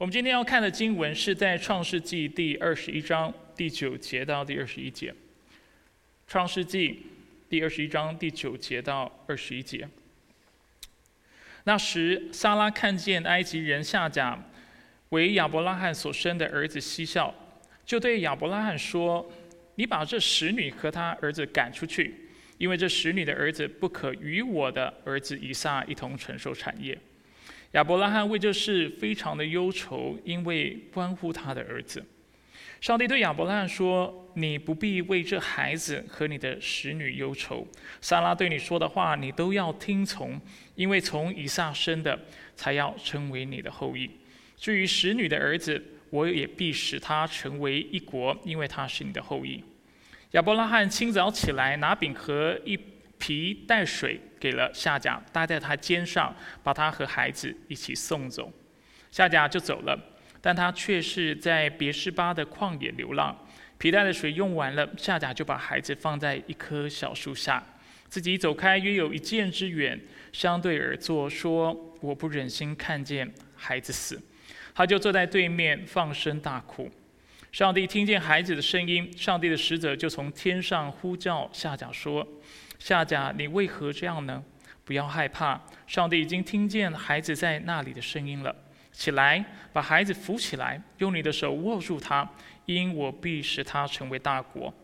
我们今天要看的经文是在创世纪第二十一章第九节到第二十一节。创世纪第二十一章第九节到二十一节。那时，撒拉看见埃及人夏甲为亚伯拉罕所生的儿子嬉笑，就对亚伯拉罕说：“你把这使女和她儿子赶出去，因为这使女的儿子不可与我的儿子以撒一同承受产业。”亚伯拉罕为这事非常的忧愁，因为关乎他的儿子。上帝对亚伯拉罕说：“你不必为这孩子和你的使女忧愁。撒拉对你说的话，你都要听从，因为从以撒生的，才要成为你的后裔。至于使女的儿子，我也必使他成为一国，因为他是你的后裔。”亚伯拉罕清早起来，拿饼和一皮带水给了夏甲，搭在他肩上，把他和孩子一起送走。夏甲就走了。但他却是在别是巴的旷野流浪，皮带的水用完了，夏甲就把孩子放在一棵小树下，自己走开约有一箭之远，相对而坐，说：“我不忍心看见孩子死。”他就坐在对面放声大哭。上帝听见孩子的声音，上帝的使者就从天上呼叫夏甲说：“夏甲，你为何这样呢？不要害怕，上帝已经听见孩子在那里的声音了。”起来，把孩子扶起来，用你的手握住他，因我必使他成为大国。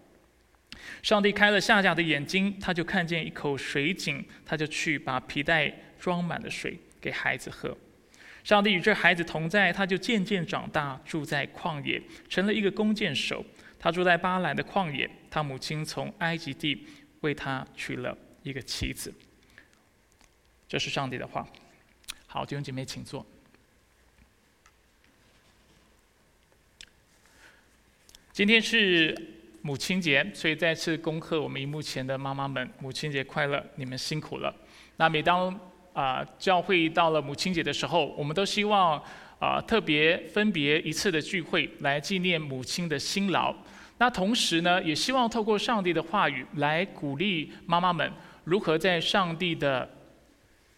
上帝开了夏甲的眼睛，他就看见一口水井，他就去把皮带装满了水给孩子喝。上帝与这孩子同在，他就渐渐长大，住在旷野，成了一个弓箭手。他住在巴兰的旷野，他母亲从埃及地为他娶了一个妻子。这是上帝的话。好，弟兄姐妹，请坐。今天是母亲节，所以再次恭贺我们荧幕前的妈妈们，母亲节快乐！你们辛苦了。那每当啊教会到了母亲节的时候，我们都希望啊特别分别一次的聚会来纪念母亲的辛劳。那同时呢，也希望透过上帝的话语来鼓励妈妈们如何在上帝的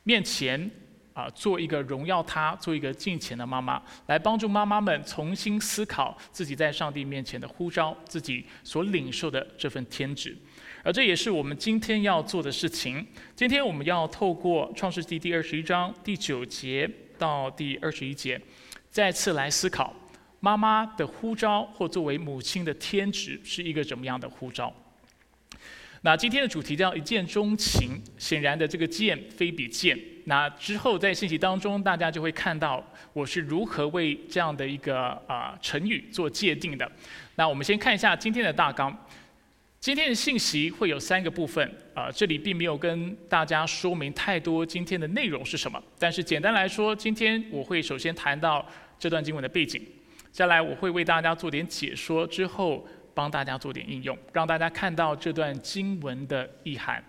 面前。啊，做一个荣耀他、做一个敬虔的妈妈，来帮助妈妈们重新思考自己在上帝面前的呼召，自己所领受的这份天职。而这也是我们今天要做的事情。今天我们要透过创世纪第二十一章第九节到第二十一节，再次来思考妈妈的呼召或作为母亲的天职是一个怎么样的呼召。那今天的主题叫一见钟情，显然的这个见非比见。那之后在信息当中，大家就会看到我是如何为这样的一个啊成语做界定的。那我们先看一下今天的大纲。今天的信息会有三个部分啊，这里并没有跟大家说明太多今天的内容是什么。但是简单来说，今天我会首先谈到这段经文的背景，接下来我会为大家做点解说，之后。帮大家做点应用，让大家看到这段经文的意涵。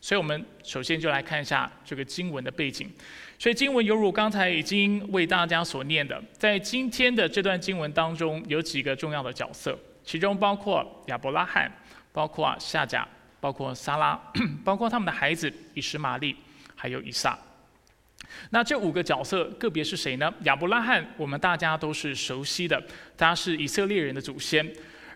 所以，我们首先就来看一下这个经文的背景。所以，经文犹如刚才已经为大家所念的，在今天的这段经文当中，有几个重要的角色，其中包括亚伯拉罕，包括夏甲，包括撒拉，包括他们的孩子以实玛利，还有以撒。那这五个角色个别是谁呢？亚伯拉罕，我们大家都是熟悉的，他是以色列人的祖先。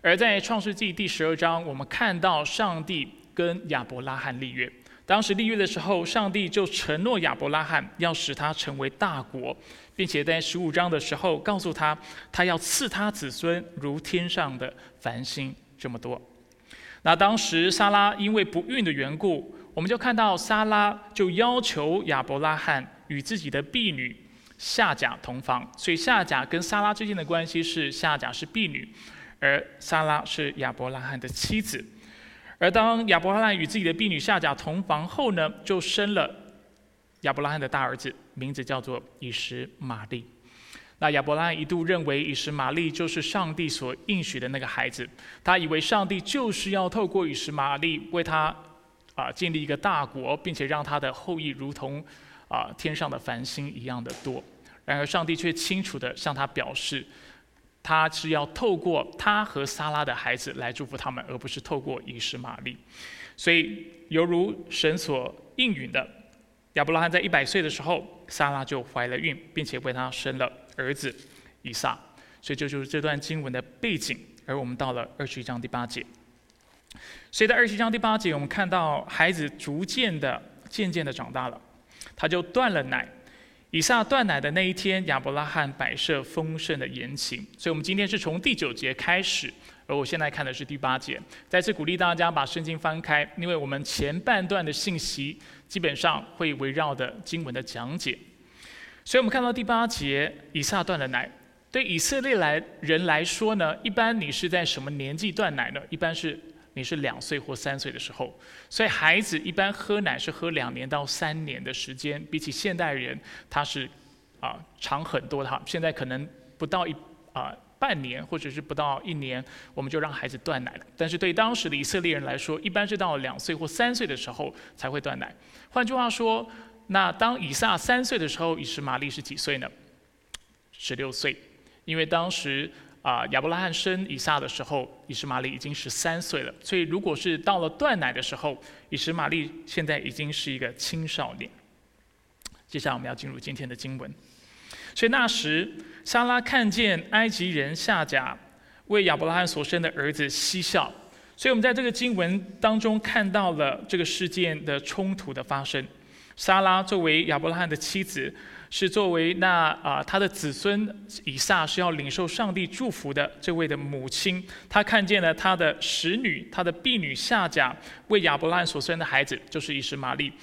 而在创世纪第十二章，我们看到上帝跟亚伯拉罕立约。当时立约的时候，上帝就承诺亚伯拉罕要使他成为大国，并且在十五章的时候告诉他，他要赐他子孙如天上的繁星这么多。那当时撒拉因为不孕的缘故，我们就看到撒拉就要求亚伯拉罕。与自己的婢女夏甲同房，所以夏甲跟撒拉之间的关系是夏甲是婢女，而撒拉是亚伯拉罕的妻子。而当亚伯拉罕与自己的婢女夏甲同房后呢，就生了亚伯拉罕的大儿子，名字叫做以实玛利。那亚伯拉罕一度认为以实玛利就是上帝所应许的那个孩子，他以为上帝就是要透过以实玛利为他啊建立一个大国，并且让他的后裔如同。啊，天上的繁星一样的多。然而，上帝却清楚的向他表示，他是要透过他和撒拉的孩子来祝福他们，而不是透过以实玛利。所以，犹如神所应允的，亚伯拉罕在一百岁的时候，撒拉就怀了孕，并且为他生了儿子以撒。所以这就是这段经文的背景。而我们到了二十一章第八节，所以在二十一章第八节，我们看到孩子逐渐的、渐渐的长大了，他就断了奶。以撒断奶的那一天，亚伯拉罕摆设丰盛的宴席。所以，我们今天是从第九节开始，而我现在看的是第八节。再次鼓励大家把圣经翻开，因为我们前半段的信息基本上会围绕的经文的讲解。所以我们看到第八节，以撒断了奶。对以色列来人来说呢，一般你是在什么年纪断奶呢？一般是你是两岁或三岁的时候，所以孩子一般喝奶是喝两年到三年的时间，比起现代人，他是啊长很多哈。现在可能不到一啊半年或者是不到一年，我们就让孩子断奶了。但是对当时的以色列人来说，一般是到两岁或三岁的时候才会断奶。换句话说，那当以撒三岁的时候，以实玛利是几岁呢？十六岁。因为当时啊，亚伯拉罕生以撒的时候，以实玛利已经十三岁了，所以如果是到了断奶的时候，以实玛利现在已经是一个青少年。接下来我们要进入今天的经文。所以那时，莎拉看见埃及人夏甲为亚伯拉罕所生的儿子嬉笑，所以我们在这个经文当中看到了这个事件的冲突的发生。莎拉作为亚伯拉罕的妻子。是作为那啊他的子孙以撒是要领受上帝祝福的这位的母亲，她看见了他的使女，他的婢女夏甲为亚伯拉罕所生的孩子，就是以实玛利，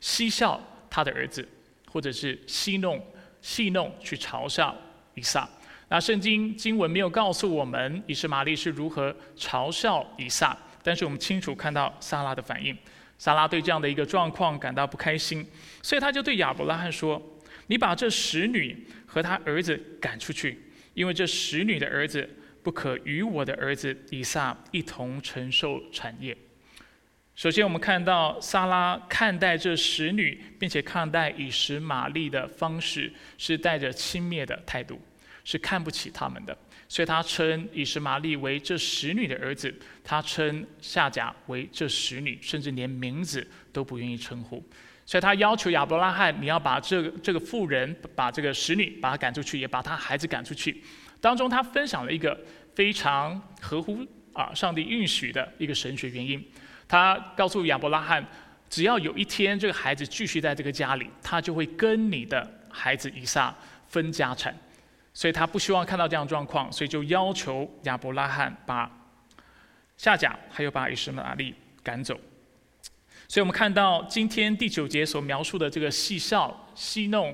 嬉笑他的儿子，或者是戏弄戏弄去嘲笑以撒。那圣经经文没有告诉我们以实玛利是如何嘲笑以撒，但是我们清楚看到撒拉的反应，撒拉对这样的一个状况感到不开心，所以他就对亚伯拉罕说。你把这使女和他儿子赶出去，因为这使女的儿子不可与我的儿子以撒一同承受产业。首先，我们看到撒拉看待这使女，并且看待以实玛利的方式是带着轻蔑的态度，是看不起他们的。所以他称以实玛利为这使女的儿子，他称夏甲为这使女，甚至连名字都不愿意称呼。所以他要求亚伯拉罕，你要把这个这个妇人，把这个使女，把她赶出去，也把她孩子赶出去。当中他分享了一个非常合乎啊上帝允许的一个神学原因。他告诉亚伯拉罕，只要有一天这个孩子继续在这个家里，他就会跟你的孩子以撒分家产。所以他不希望看到这样状况，所以就要求亚伯拉罕把夏甲还有把以实玛利赶走。所以我们看到今天第九节所描述的这个戏笑、戏弄、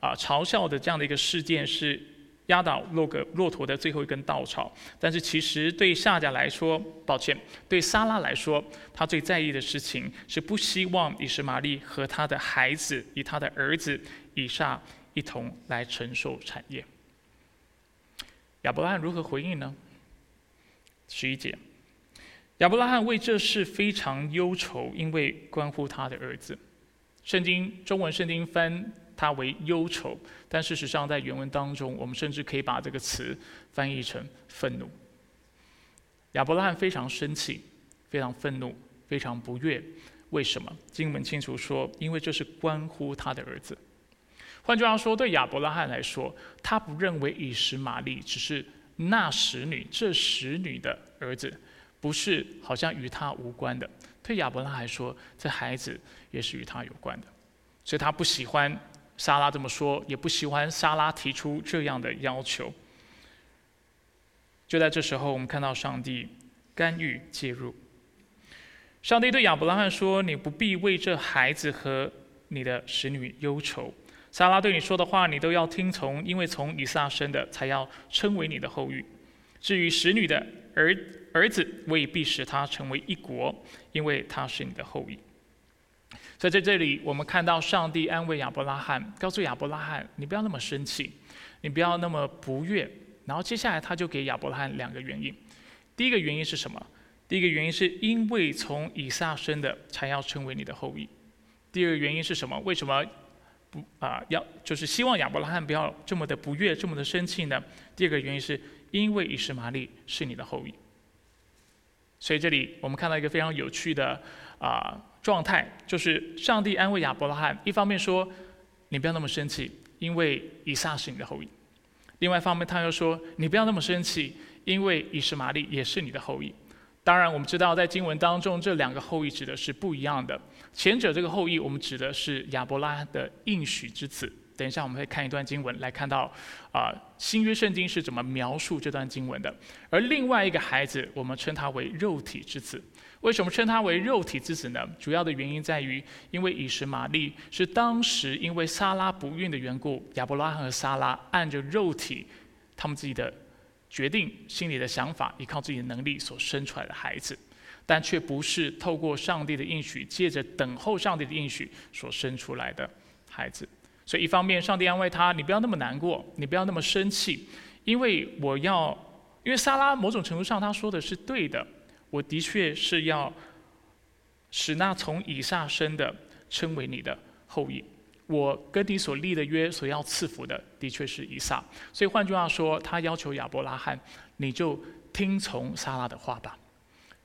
啊嘲笑的这样的一个事件，是压倒骆个骆驼的最后一根稻草。但是其实对夏甲来说，抱歉，对撒拉来说，他最在意的事情是不希望以实玛利和他的孩子，以他的儿子以撒一同来承受产业。亚伯拉罕如何回应呢？十一节。亚伯拉罕为这事非常忧愁，因为关乎他的儿子。圣经中文圣经翻他为忧愁，但事实上在原文当中，我们甚至可以把这个词翻译成愤怒。亚伯拉罕非常生气，非常愤怒，非常不悦。为什么？经文清楚说，因为这是关乎他的儿子。换句话说，对亚伯拉罕来说，他不认为以实玛利只是那使女这使女的儿子。不是好像与他无关的，对亚伯拉来说，这孩子也是与他有关的，所以他不喜欢莎拉这么说，也不喜欢莎拉提出这样的要求。就在这时候，我们看到上帝干预介入。上帝对亚伯拉罕说：“你不必为这孩子和你的使女忧愁，莎拉对你说的话，你都要听从，因为从以撒生的才要称为你的后裔。至于使女的儿。”儿子未必使他成为一国，因为他是你的后裔。所以在这里，我们看到上帝安慰亚伯拉罕，告诉亚伯拉罕：“你不要那么生气，你不要那么不悦。”然后接下来他就给亚伯拉罕两个原因。第一个原因是什么？第一个原因是因为从以撒生的才要成为你的后裔。第二个原因是什么？为什么不啊？要就是希望亚伯拉罕不要这么的不悦，这么的生气呢？第二个原因是因为以实玛利是你的后裔。所以这里我们看到一个非常有趣的啊状态，就是上帝安慰亚伯拉罕，一方面说你不要那么生气，因为以撒是你的后裔。另外一方面，他又说，你不要那么生气，因为以实玛利也是你的后裔。当然，我们知道在经文当中，这两个后裔指的是不一样的。前者这个后裔，我们指的是亚伯拉罕的应许之子。等一下，我们会看一段经文来看到，啊，新约圣经是怎么描述这段经文的。而另外一个孩子，我们称他为肉体之子。为什么称他为肉体之子呢？主要的原因在于，因为以实玛利是当时因为撒拉不孕的缘故，亚伯拉罕和撒拉按着肉体，他们自己的决定、心里的想法，依靠自己的能力所生出来的孩子，但却不是透过上帝的应许，借着等候上帝的应许所生出来的孩子。所以一方面，上帝安慰他：“你不要那么难过，你不要那么生气，因为我要，因为撒拉某种程度上他说的是对的。”我的确是要使那从以撒生的称为你的后裔。我跟你所立的约，所要赐福的，的确是以撒。所以换句话说，他要求亚伯拉罕，你就听从撒拉的话吧。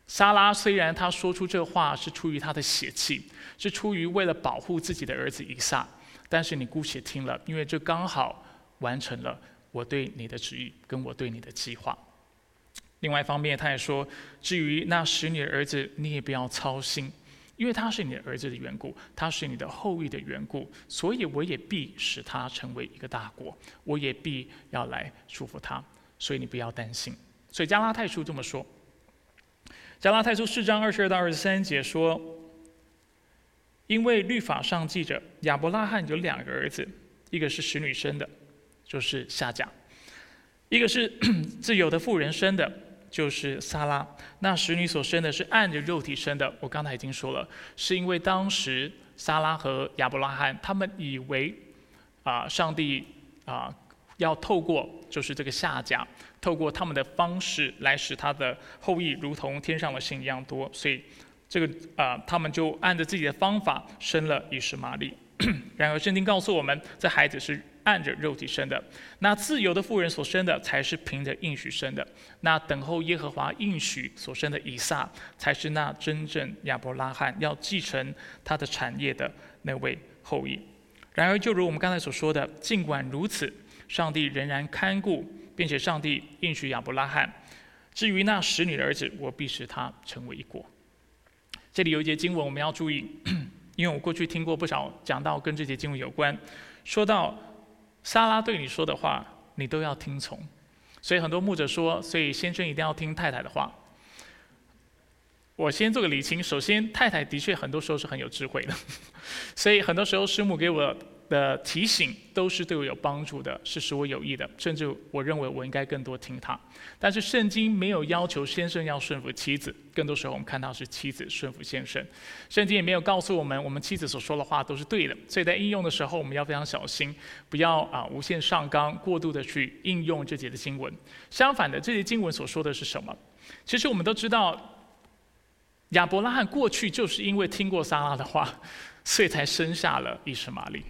撒拉虽然他说出这话是出于他的血气，是出于为了保护自己的儿子以撒，但是你姑且听了，因为这刚好完成了我对你的旨意，跟我对你的计划。另外一方面，他也说：“至于那使你的儿子，你也不要操心，因为他是你的儿子的缘故，他是你的后裔的缘故，所以我也必使他成为一个大国，我也必要来祝福他，所以你不要担心。”所以加拉太书这么说。加拉太书四章二十二到二十三节说：“因为律法上记着亚伯拉罕有两个儿子，一个是使女生的，就是夏甲；一个是 自由的妇人生的。”就是撒拉，那使女所生的是按着肉体生的。我刚才已经说了，是因为当时撒拉和亚伯拉罕他们以为啊，上帝啊要透过就是这个夏甲，透过他们的方式来使他的后裔如同天上的星一样多，所以这个啊他们就按着自己的方法生了以实玛利。然而圣经告诉我们，这孩子是。按着肉体生的，那自由的妇人所生的，才是凭着应许生的；那等候耶和华应许所生的以撒，才是那真正亚伯拉罕要继承他的产业的那位后裔。然而，就如我们刚才所说的，尽管如此，上帝仍然看顾，并且上帝应许亚伯拉罕：至于那使女的儿子，我必使他成为一国。这里有一节经文我们要注意，因为我过去听过不少讲到跟这节经文有关，说到。莎拉对你说的话，你都要听从。所以很多牧者说，所以先生一定要听太太的话。我先做个理清，首先太太的确很多时候是很有智慧的，所以很多时候师母给我。的提醒都是对我有帮助的，是使我有益的，甚至我认为我应该更多听他。但是圣经没有要求先生要顺服妻子，更多时候我们看到是妻子顺服先生。圣经也没有告诉我们，我们妻子所说的话都是对的，所以在应用的时候我们要非常小心，不要啊无限上纲，过度的去应用这节的经文。相反的，这节经文所说的是什么？其实我们都知道，亚伯拉罕过去就是因为听过撒拉的话，所以才生下了以实玛利。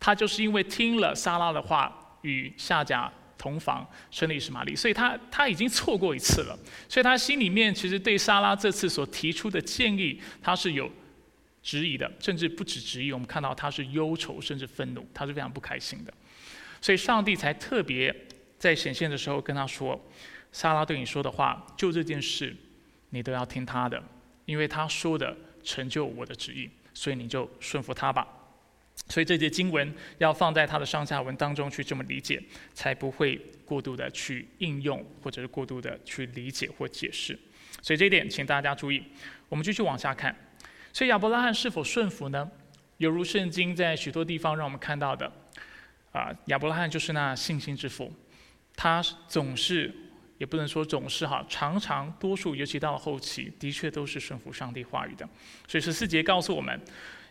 他就是因为听了撒拉的话，与夏甲同房生了以实玛利，所以他他已经错过一次了，所以他心里面其实对撒拉这次所提出的建议，他是有质疑的，甚至不止质疑，我们看到他是忧愁甚至愤怒，他是非常不开心的，所以上帝才特别在显现的时候跟他说，撒拉对你说的话，就这件事，你都要听他的，因为他说的成就我的旨意，所以你就顺服他吧。所以这节经文要放在它的上下文当中去这么理解，才不会过度的去应用，或者是过度的去理解或解释。所以这一点，请大家注意。我们继续往下看。所以亚伯拉罕是否顺服呢？犹如圣经在许多地方让我们看到的，啊，亚伯拉罕就是那信心之父，他总是，也不能说总是哈，常常多数，尤其到了后期，的确都是顺服上帝话语的。所以十四节告诉我们。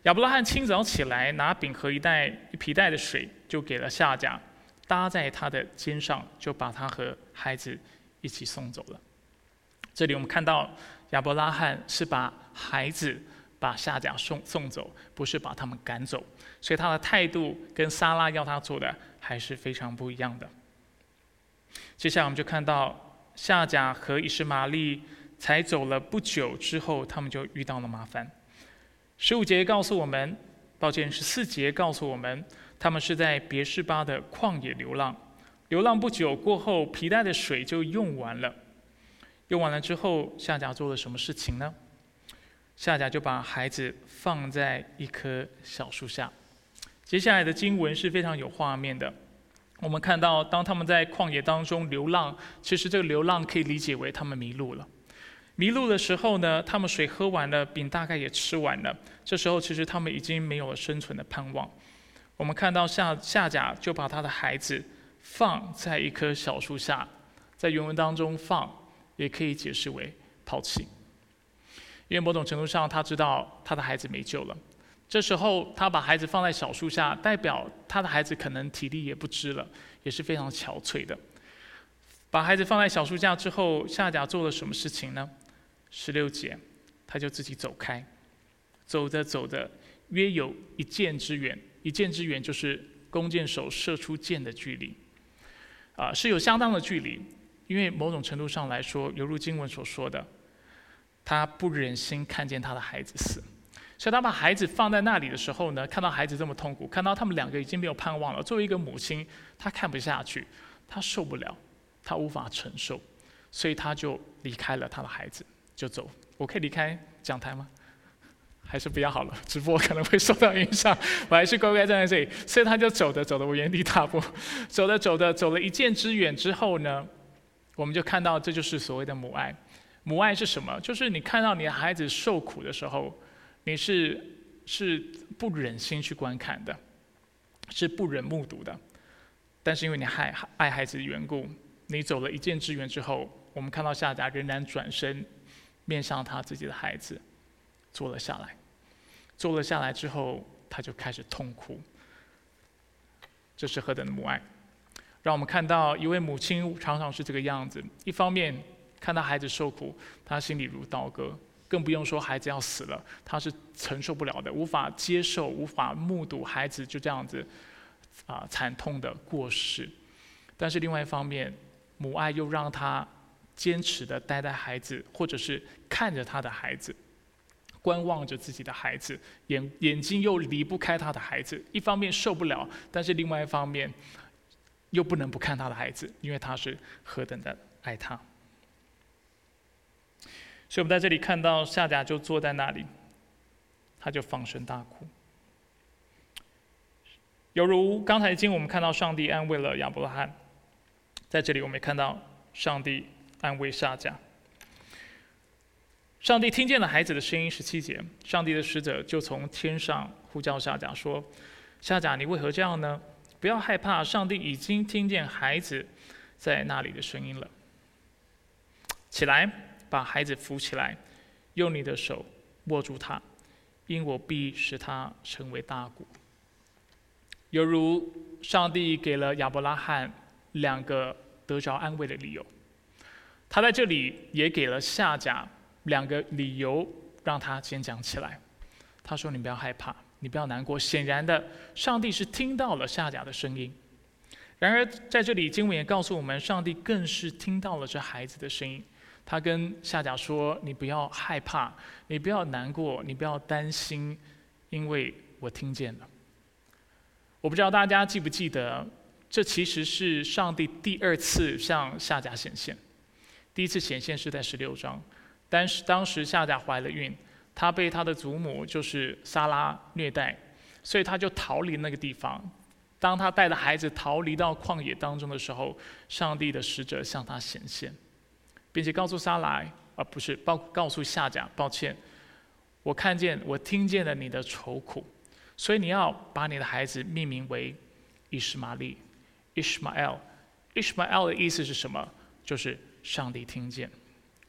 亚伯拉罕清早起来，拿饼和一袋一皮带的水，就给了夏甲，搭在他的肩上，就把他和孩子一起送走了。这里我们看到亚伯拉罕是把孩子、把夏甲送送走，不是把他们赶走，所以他的态度跟撒拉要他做的还是非常不一样的。接下来我们就看到夏甲和以实玛利才走了不久之后，他们就遇到了麻烦。十五节告诉我们，抱歉，十四节告诉我们，他们是在别是巴的旷野流浪，流浪不久过后，皮带的水就用完了。用完了之后，夏甲做了什么事情呢？夏甲就把孩子放在一棵小树下。接下来的经文是非常有画面的。我们看到，当他们在旷野当中流浪，其实这个流浪可以理解为他们迷路了。迷路的时候呢，他们水喝完了，饼大概也吃完了。这时候，其实他们已经没有了生存的盼望。我们看到夏夏甲就把他的孩子放在一棵小树下，在原文当中放。也可以解释为抛弃，因为某种程度上他知道他的孩子没救了。这时候他把孩子放在小树下，代表他的孩子可能体力也不支了，也是非常憔悴的。把孩子放在小树下之后，夏甲做了什么事情呢？十六节，他就自己走开，走着走着，约有一箭之远，一箭之远就是弓箭手射出箭的距离，啊，是有相当的距离。因为某种程度上来说，犹如经文所说的，他不忍心看见他的孩子死，所以他把孩子放在那里的时候呢，看到孩子这么痛苦，看到他们两个已经没有盼望了。作为一个母亲，她看不下去，她受不了，她无法承受，所以她就离开了他的孩子，就走。我可以离开讲台吗？还是不要好了，直播可能会受到影响。我还是乖乖站在这里。所以他就走着走着，我原地踏步，走着走着，走了一箭之远之后呢？我们就看到，这就是所谓的母爱。母爱是什么？就是你看到你的孩子受苦的时候，你是是不忍心去观看的，是不忍目睹的。但是因为你爱爱孩子的缘故，你走了一箭之远之后，我们看到夏甲仍然转身面向他自己的孩子，坐了下来。坐了下来之后，他就开始痛哭。这是何等的母爱！让我们看到一位母亲常常是这个样子：一方面看到孩子受苦，她心里如刀割；更不用说孩子要死了，她是承受不了的，无法接受，无法目睹孩子就这样子啊惨痛的过世。但是另外一方面，母爱又让她坚持的待在孩子，或者是看着他的孩子，观望着自己的孩子，眼眼睛又离不开他的孩子。一方面受不了，但是另外一方面。又不能不看他的孩子，因为他是何等的爱他。所以，我们在这里看到夏甲就坐在那里，他就放声大哭，犹如刚才经我们看到上帝安慰了亚伯拉罕，在这里我们也看到上帝安慰夏甲。上帝听见了孩子的声音，十七节，上帝的使者就从天上呼叫夏甲说：“夏甲，你为何这样呢？”不要害怕，上帝已经听见孩子在那里的声音了。起来，把孩子扶起来，用你的手握住他，因我必使他成为大国。犹如上帝给了亚伯拉罕两个得着安慰的理由，他在这里也给了夏甲两个理由，让他坚强起来。他说：“你不要害怕。”你不要难过。显然的，上帝是听到了夏甲的声音。然而，在这里经文也告诉我们，上帝更是听到了这孩子的声音。他跟夏甲说：“你不要害怕，你不要难过，你不要担心，因为我听见了。”我不知道大家记不记得，这其实是上帝第二次向夏甲显现。第一次显现是在十六章，但是当时夏甲怀了孕。她被她的祖母就是撒拉虐待，所以她就逃离那个地方。当她带着孩子逃离到旷野当中的时候，上帝的使者向她显现，并且告诉撒拉，而不是报告诉夏甲，抱歉，我看见我听见了你的愁苦，所以你要把你的孩子命名为伊什玛利 （Ishmael）。Ishmael 的意思是什么？就是上帝听见。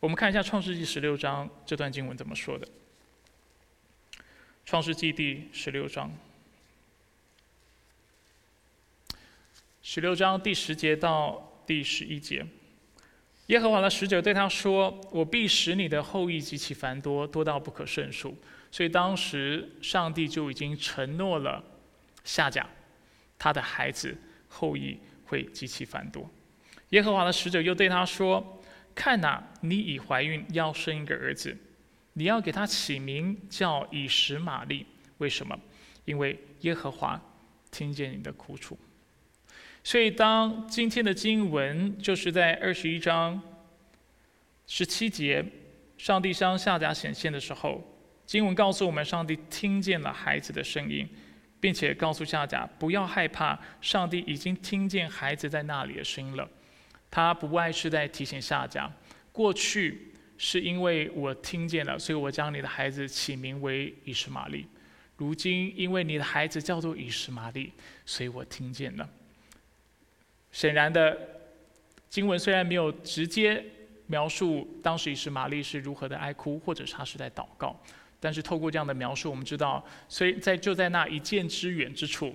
我们看一下创世纪十六章这段经文怎么说的。创世纪第十六章，十六章第十节到第十一节，耶和华的使者对他说：“我必使你的后裔极其繁多，多到不可胜数。”所以当时上帝就已经承诺了夏甲，他的孩子后裔会极其繁多。耶和华的使者又对他说：“看哪，你已怀孕，要生一个儿子。”你要给他起名叫以实玛利，为什么？因为耶和华听见你的苦楚。所以，当今天的经文就是在二十一章十七节，上帝向夏甲显现的时候，经文告诉我们，上帝听见了孩子的声音，并且告诉夏甲不要害怕，上帝已经听见孩子在那里的声音了。他不外是在提醒下家，过去是因为我听见了，所以我将你的孩子起名为以实玛利；如今因为你的孩子叫做以实玛利，所以我听见了。显然的，经文虽然没有直接描述当时以实玛利是如何的哀哭，或者他是在祷告，但是透过这样的描述，我们知道，所以在就在那一箭之远之处，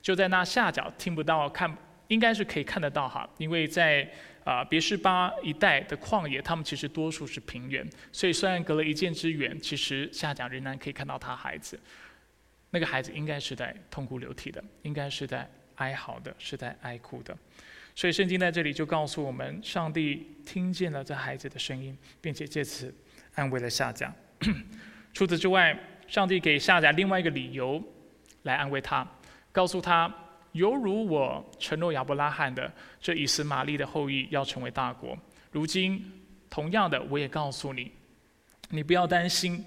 就在那下角听不到看，应该是可以看得到哈，因为在啊别是巴一带的旷野，他们其实多数是平原，所以虽然隔了一箭之远，其实下角仍然可以看到他孩子，那个孩子应该是在痛哭流涕的，应该是在。哀嚎的是在哀哭的，所以圣经在这里就告诉我们，上帝听见了这孩子的声音，并且借此安慰了夏甲。除此之外，上帝给夏甲另外一个理由来安慰他，告诉他，犹如我承诺亚伯拉罕的，这以斯玛利的后裔要成为大国。如今，同样的，我也告诉你，你不要担心，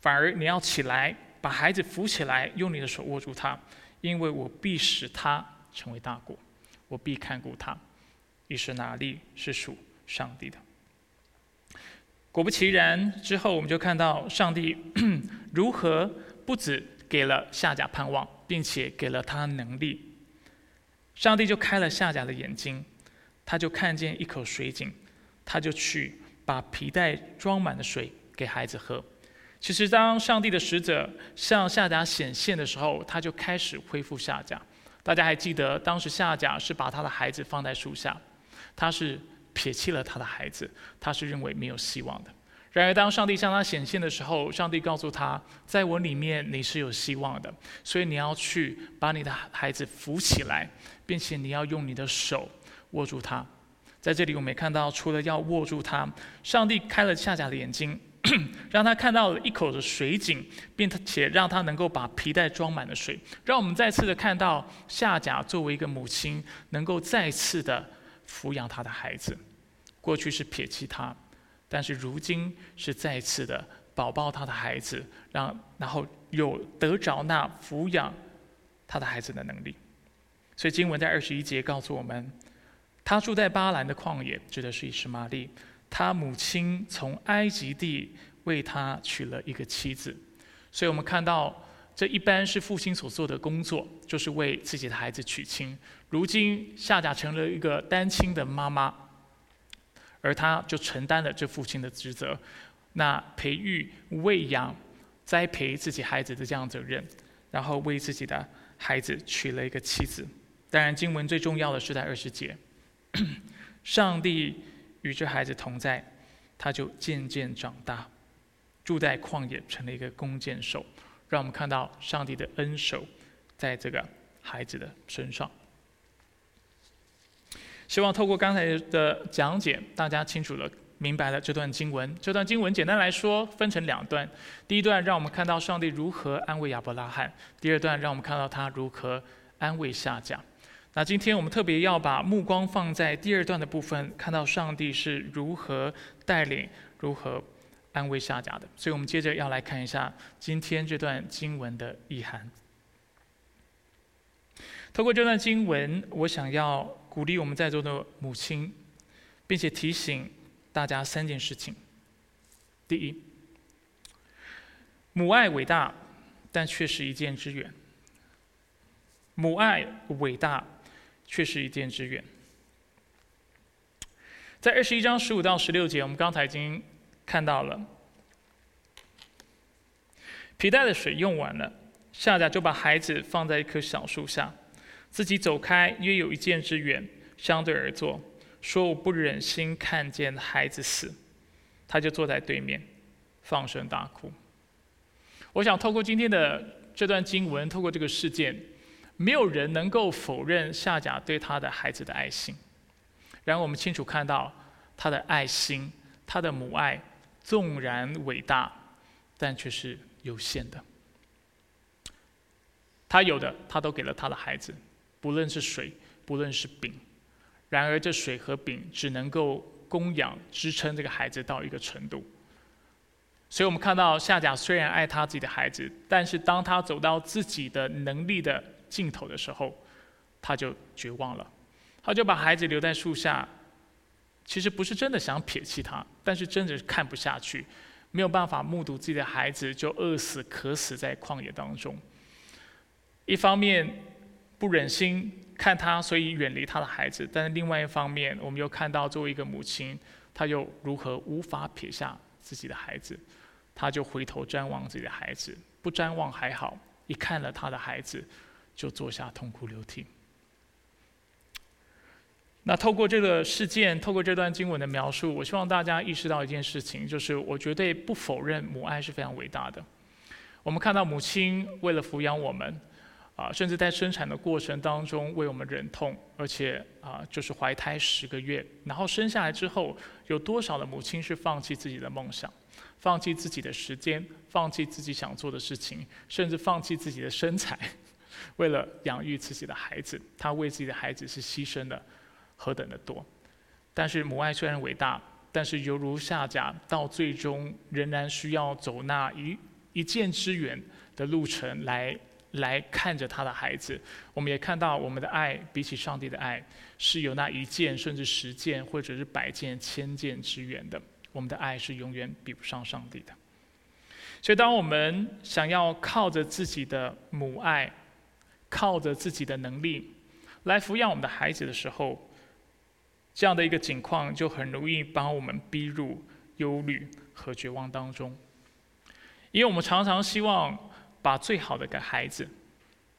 反而你要起来，把孩子扶起来，用你的手握住他。因为我必使他成为大国，我必看顾他。以是哪利是属上帝的。果不其然，之后我们就看到上帝 如何不止给了夏甲盼望，并且给了他能力。上帝就开了夏甲的眼睛，他就看见一口水井，他就去把皮带装满了水给孩子喝。其实，当上帝的使者向夏甲显现的时候，他就开始恢复夏甲。大家还记得，当时夏甲是把他的孩子放在树下，他是撇弃了他的孩子，他是认为没有希望的。然而，当上帝向他显现的时候，上帝告诉他，在我里面你是有希望的，所以你要去把你的孩子扶起来，并且你要用你的手握住他。在这里，我们也看到，除了要握住他，上帝开了夏甲的眼睛。让他看到了一口的水井，并且让他能够把皮带装满了水。让我们再次的看到夏甲作为一个母亲，能够再次的抚养他的孩子。过去是撇弃他，但是如今是再次的保抱他的孩子，让然后有得着那抚养他的孩子的能力。所以经文在二十一节告诉我们，他住在巴兰的旷野，指的是以实玛利。他母亲从埃及地为他娶了一个妻子，所以我们看到这一般是父亲所做的工作，就是为自己的孩子娶亲。如今夏甲成了一个单亲的妈妈，而他就承担了这父亲的职责，那培育、喂养、栽培自己孩子的这样责任，然后为自己的孩子娶了一个妻子。当然，经文最重要的是在二十节，上帝。与这孩子同在，他就渐渐长大，住在旷野，成了一个弓箭手。让我们看到上帝的恩手，在这个孩子的身上。希望透过刚才的讲解，大家清楚了、明白了这段经文。这段经文简单来说分成两段：第一段让我们看到上帝如何安慰亚伯拉罕；第二段让我们看到他如何安慰夏甲。那今天我们特别要把目光放在第二段的部分，看到上帝是如何带领、如何安慰夏甲的。所以我们接着要来看一下今天这段经文的意涵。透过这段经文，我想要鼓励我们在座的母亲，并且提醒大家三件事情：第一，母爱伟大，但却是一箭之远。母爱伟大。却是一箭之远。在二十一章十五到十六节，我们刚才已经看到了，皮带的水用完了，夏甲就把孩子放在一棵小树下，自己走开约有一箭之远，相对而坐，说：“我不忍心看见孩子死。”他就坐在对面，放声大哭。我想透过今天的这段经文，透过这个事件。没有人能够否认夏甲对他的孩子的爱心。然而，我们清楚看到他的爱心，他的母爱纵然伟大，但却是有限的。他有的，他都给了他的孩子，不论是水，不论是饼。然而，这水和饼只能够供养、支撑这个孩子到一个程度。所以我们看到夏甲虽然爱他自己的孩子，但是当他走到自己的能力的尽头的时候，他就绝望了。他就把孩子留在树下，其实不是真的想撇弃他，但是真的是看不下去，没有办法目睹自己的孩子就饿死、渴死在旷野当中。一方面不忍心看他，所以远离他的孩子；但是另外一方面，我们又看到作为一个母亲，她又如何无法撇下自己的孩子。她就回头瞻望自己的孩子，不瞻望还好，一看了他的孩子，就坐下痛哭流涕。那透过这个事件，透过这段经文的描述，我希望大家意识到一件事情，就是我绝对不否认母爱是非常伟大的。我们看到母亲为了抚养我们。啊，甚至在生产的过程当中为我们忍痛，而且啊，就是怀胎十个月，然后生下来之后，有多少的母亲是放弃自己的梦想，放弃自己的时间，放弃自己想做的事情，甚至放弃自己的身材，为了养育自己的孩子，她为自己的孩子是牺牲的何等的多。但是母爱虽然伟大，但是犹如下甲，到最终仍然需要走那一一箭之远的路程来。来看着他的孩子，我们也看到我们的爱比起上帝的爱是有那一件甚至十件或者是百件千件之远的。我们的爱是永远比不上上帝的。所以，当我们想要靠着自己的母爱，靠着自己的能力来抚养我们的孩子的时候，这样的一个境况就很容易把我们逼入忧虑和绝望当中，因为我们常常希望。把最好的给孩子，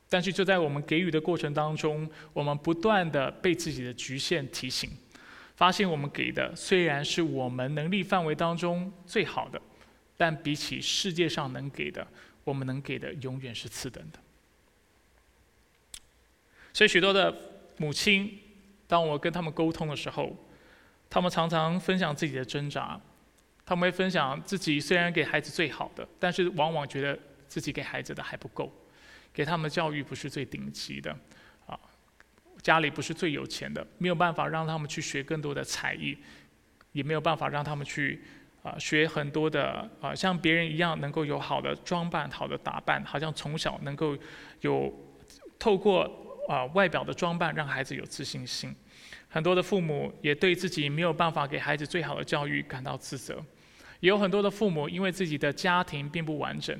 但是就在我们给予的过程当中，我们不断的被自己的局限提醒，发现我们给的虽然是我们能力范围当中最好的，但比起世界上能给的，我们能给的永远是次等的。所以许多的母亲，当我跟他们沟通的时候，他们常常分享自己的挣扎，他们会分享自己虽然给孩子最好的，但是往往觉得。自己给孩子的还不够，给他们的教育不是最顶级的，啊，家里不是最有钱的，没有办法让他们去学更多的才艺，也没有办法让他们去啊学很多的啊像别人一样能够有好的装扮、好的打扮，好像从小能够有透过啊外表的装扮让孩子有自信心。很多的父母也对自己没有办法给孩子最好的教育感到自责，也有很多的父母因为自己的家庭并不完整。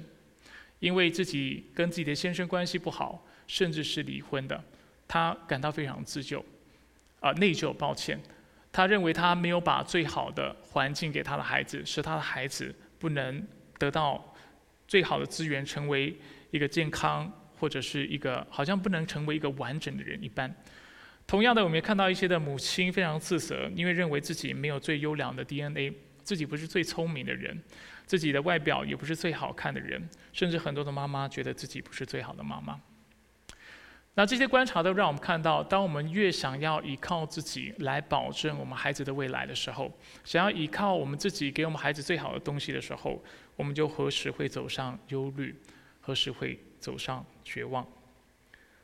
因为自己跟自己的先生关系不好，甚至是离婚的，他感到非常自疚，啊内疚，抱歉。他认为他没有把最好的环境给他的孩子，使他的孩子不能得到最好的资源，成为一个健康或者是一个好像不能成为一个完整的人一般。同样的，我们也看到一些的母亲非常自责，因为认为自己没有最优良的 DNA，自己不是最聪明的人。自己的外表也不是最好看的人，甚至很多的妈妈觉得自己不是最好的妈妈。那这些观察都让我们看到，当我们越想要依靠自己来保证我们孩子的未来的时候，想要依靠我们自己给我们孩子最好的东西的时候，我们就何时会走上忧虑，何时会走上绝望。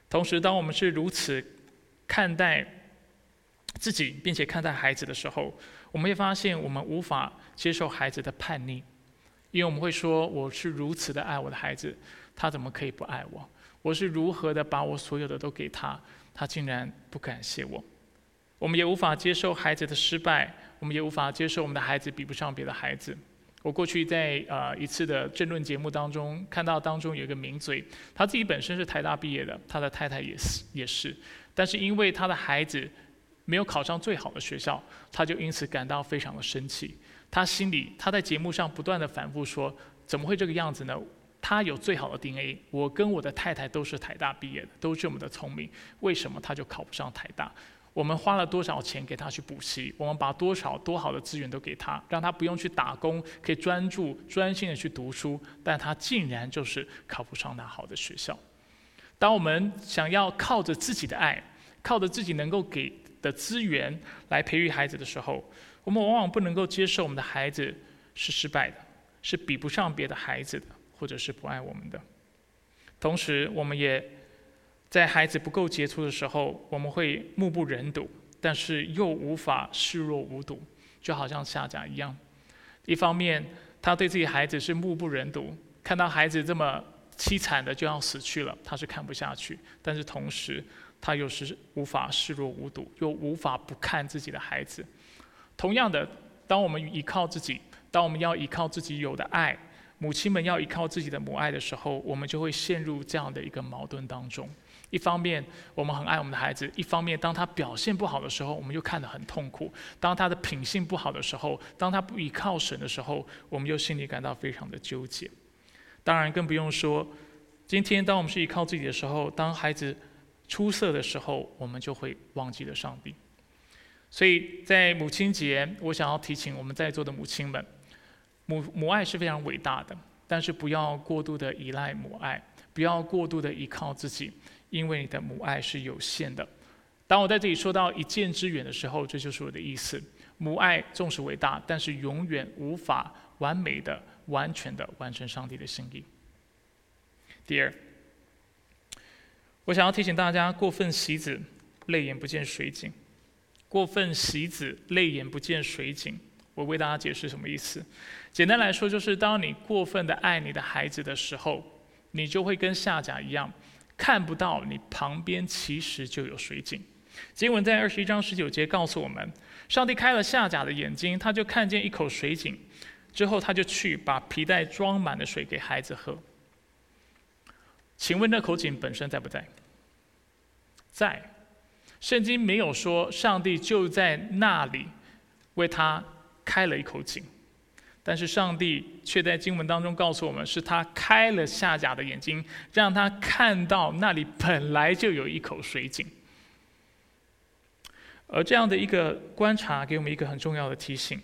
同时，当我们是如此看待自己，并且看待孩子的时候，我们会发现我们无法接受孩子的叛逆。因为我们会说，我是如此的爱我的孩子，他怎么可以不爱我？我是如何的把我所有的都给他，他竟然不感谢我？我们也无法接受孩子的失败，我们也无法接受我们的孩子比不上别的孩子。我过去在呃一次的政论节目当中，看到当中有一个名嘴，他自己本身是台大毕业的，他的太太也是也是，但是因为他的孩子没有考上最好的学校，他就因此感到非常的生气。他心里，他在节目上不断的反复说：“怎么会这个样子呢？他有最好的 DNA，我跟我的太太都是台大毕业的，都这么的聪明，为什么他就考不上台大？我们花了多少钱给他去补习？我们把多少多好的资源都给他，让他不用去打工，可以专注专心的去读书，但他竟然就是考不上那好的学校。当我们想要靠着自己的爱，靠着自己能够给的资源来培育孩子的时候，我们往往不能够接受我们的孩子是失败的，是比不上别的孩子的，或者是不爱我们的。同时，我们也在孩子不够杰出的时候，我们会目不忍睹，但是又无法视若无睹，就好像夏家一样。一方面，他对自己孩子是目不忍睹，看到孩子这么凄惨的就要死去了，他是看不下去；但是同时，他又是无法视若无睹，又无法不看自己的孩子。同样的，当我们依靠自己，当我们要依靠自己有的爱，母亲们要依靠自己的母爱的时候，我们就会陷入这样的一个矛盾当中。一方面，我们很爱我们的孩子；一方面，当他表现不好的时候，我们又看得很痛苦；当他的品性不好的时候，当他不依靠神的时候，我们又心里感到非常的纠结。当然，更不用说，今天当我们是依靠自己的时候，当孩子出色的时候，我们就会忘记了上帝。所以在母亲节，我想要提醒我们在座的母亲们，母母爱是非常伟大的，但是不要过度的依赖母爱，不要过度的依靠自己。因为你的母爱是有限的。当我在这里说到一箭之远的时候，这就是我的意思。母爱纵使伟大，但是永远无法完美的、完全的完成上帝的心意。第二，我想要提醒大家：过分洗子，泪眼不见水井；过分喜子，泪眼不见水井。我为大家解释什么意思。简单来说，就是当你过分的爱你的孩子的时候，你就会跟下甲一样。看不到你旁边其实就有水井。经文在二十一章十九节告诉我们，上帝开了夏甲的眼睛，他就看见一口水井，之后他就去把皮带装满了水给孩子喝。请问那口井本身在不在？在。圣经没有说上帝就在那里为他开了一口井。但是上帝却在经文当中告诉我们，是他开了夏甲的眼睛，让他看到那里本来就有一口水井。而这样的一个观察，给我们一个很重要的提醒，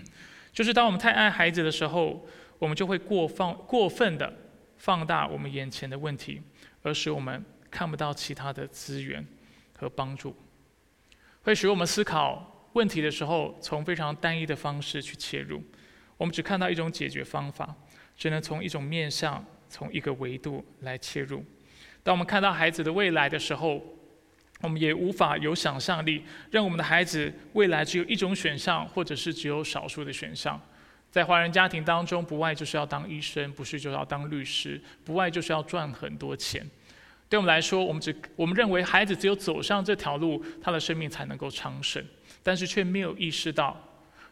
就是当我们太爱孩子的时候，我们就会过放过分的放大我们眼前的问题，而使我们看不到其他的资源和帮助，会使我们思考问题的时候，从非常单一的方式去切入。我们只看到一种解决方法，只能从一种面向、从一个维度来切入。当我们看到孩子的未来的时候，我们也无法有想象力，让我们的孩子未来只有一种选项，或者是只有少数的选项。在华人家庭当中，不外就是要当医生，不是就要当律师，不外就是要赚很多钱。对我们来说，我们只我们认为孩子只有走上这条路，他的生命才能够昌盛，但是却没有意识到。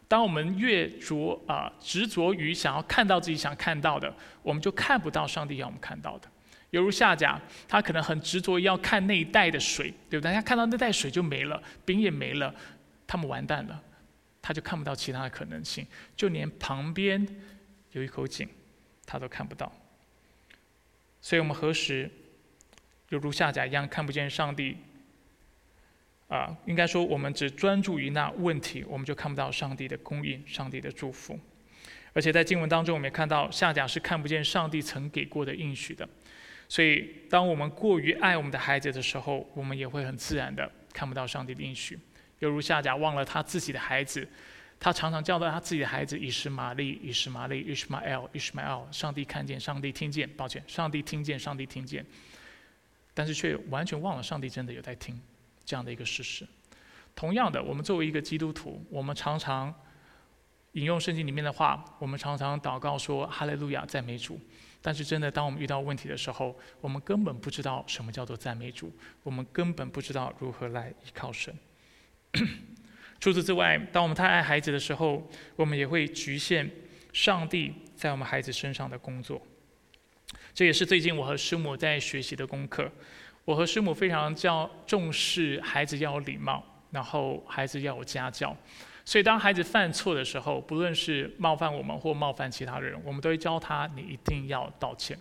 当我们越着啊执着于想要看到自己想看到的，我们就看不到上帝要我们看到的。犹如下甲，他可能很执着要看那一袋的水，对不对？他看到那袋水就没了，饼也没了，他们完蛋了，他就看不到其他的可能性，就连旁边有一口井，他都看不到。所以我们何时就如夏甲一样看不见上帝？啊，应该说，我们只专注于那问题，我们就看不到上帝的供应、上帝的祝福。而且在经文当中，我们也看到夏甲是看不见上帝曾给过的应许的。所以，当我们过于爱我们的孩子的时候，我们也会很自然的看不到上帝的应许。犹如下甲忘了他自己的孩子，他常常叫到他自己的孩子以实玛利、以实玛利、以实玛 l 以实玛 l 上帝看见，上帝听见，抱歉，上帝听见，上帝听见，但是却完全忘了上帝真的有在听。这样的一个事实。同样的，我们作为一个基督徒，我们常常引用圣经里面的话，我们常常祷告说“哈利路亚，赞美主”。但是，真的，当我们遇到问题的时候，我们根本不知道什么叫做赞美主，我们根本不知道如何来依靠神。除此之外，当我们太爱孩子的时候，我们也会局限上帝在我们孩子身上的工作。这也是最近我和师母在学习的功课。我和师母非常教重视孩子要有礼貌，然后孩子要有家教，所以当孩子犯错的时候，不论是冒犯我们或冒犯其他人，我们都会教他：你一定要道歉，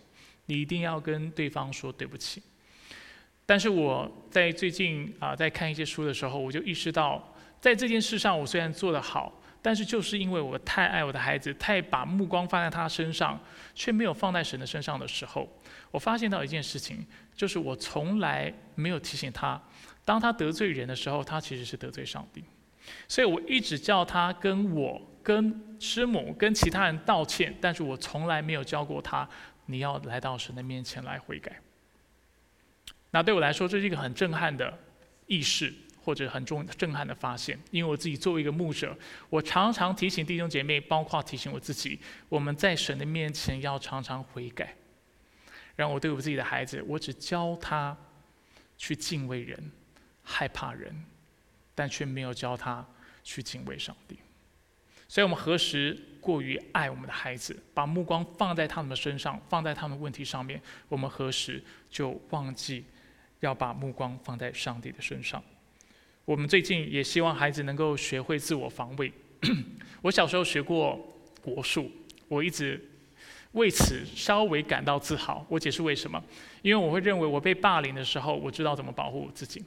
你一定要跟对方说对不起。但是我在最近啊，在看一些书的时候，我就意识到，在这件事上，我虽然做得好，但是就是因为我太爱我的孩子，太把目光放在他身上，却没有放在神的身上的时候。我发现到一件事情，就是我从来没有提醒他，当他得罪人的时候，他其实是得罪上帝。所以我一直叫他跟我、跟师母、跟其他人道歉，但是我从来没有教过他，你要来到神的面前来悔改。那对我来说，这是一个很震撼的意识，或者很重震撼的发现。因为我自己作为一个牧者，我常常提醒弟兄姐妹，包括提醒我自己，我们在神的面前要常常悔改。让我对我自己的孩子，我只教他去敬畏人、害怕人，但却没有教他去敬畏上帝。所以，我们何时过于爱我们的孩子，把目光放在他们的身上，放在他们问题上面，我们何时就忘记要把目光放在上帝的身上？我们最近也希望孩子能够学会自我防卫。我小时候学过国术，我一直为此稍微感到自豪。我解释为什么？因为我会认为我被霸凌的时候，我知道怎么保护我自己。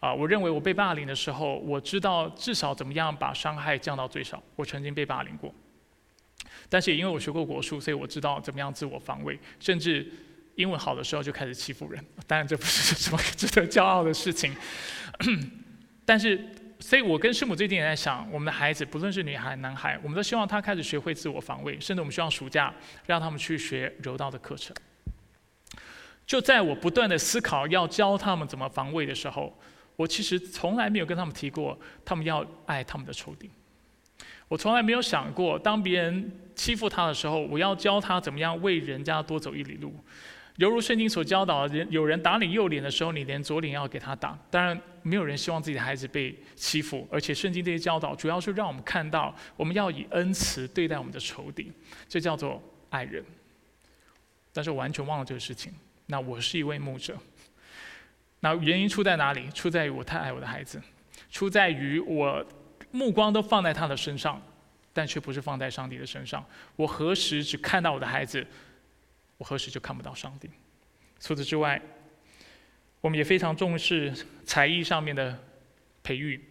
啊，我认为我被霸凌的时候，我知道至少怎么样把伤害降到最少。我曾经被霸凌过，但是也因为我学过国术，所以我知道怎么样自我防卫。甚至英文好的时候就开始欺负人，当然这不是什么 值得骄傲的事情。但是，所以我跟师母最近也在想，我们的孩子不论是女孩男孩，我们都希望他开始学会自我防卫，甚至我们希望暑假让他们去学柔道的课程。就在我不断的思考要教他们怎么防卫的时候。我其实从来没有跟他们提过，他们要爱他们的仇敌。我从来没有想过，当别人欺负他的时候，我要教他怎么样为人家多走一里路。犹如圣经所教导，人有人打你右脸的时候，你连左脸要给他打。当然，没有人希望自己的孩子被欺负，而且圣经这些教导主要是让我们看到，我们要以恩慈对待我们的仇敌，这叫做爱人。但是我完全忘了这个事情。那我是一位牧者。那原因出在哪里？出在于我太爱我的孩子，出在于我目光都放在他的身上，但却不是放在上帝的身上。我何时只看到我的孩子，我何时就看不到上帝。除此之外，我们也非常重视才艺上面的培育，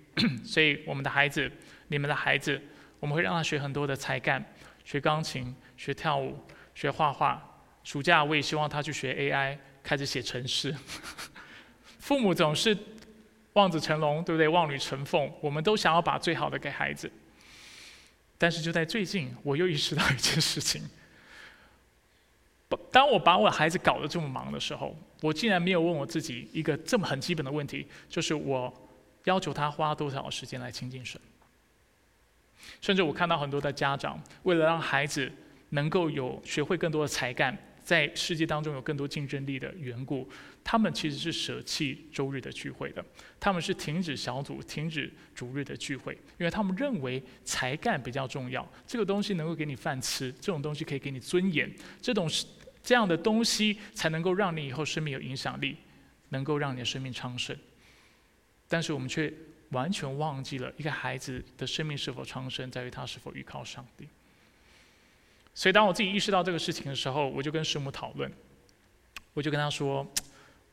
所以我们的孩子，你们的孩子，我们会让他学很多的才干，学钢琴，学跳舞，学画画。暑假我也希望他去学 AI，开始写程式。父母总是望子成龙，对不对？望女成凤，我们都想要把最好的给孩子。但是就在最近，我又意识到一件事情：当我把我孩子搞得这么忙的时候，我竟然没有问我自己一个这么很基本的问题，就是我要求他花多少时间来亲近神。甚至我看到很多的家长，为了让孩子能够有学会更多的才干。在世界当中有更多竞争力的缘故，他们其实是舍弃周日的聚会的，他们是停止小组、停止主日的聚会，因为他们认为才干比较重要，这个东西能够给你饭吃，这种东西可以给你尊严，这种这样的东西才能够让你以后生命有影响力，能够让你的生命昌盛。但是我们却完全忘记了，一个孩子的生命是否昌盛，在于他是否依靠上帝。所以，当我自己意识到这个事情的时候，我就跟师母讨论，我就跟他说：“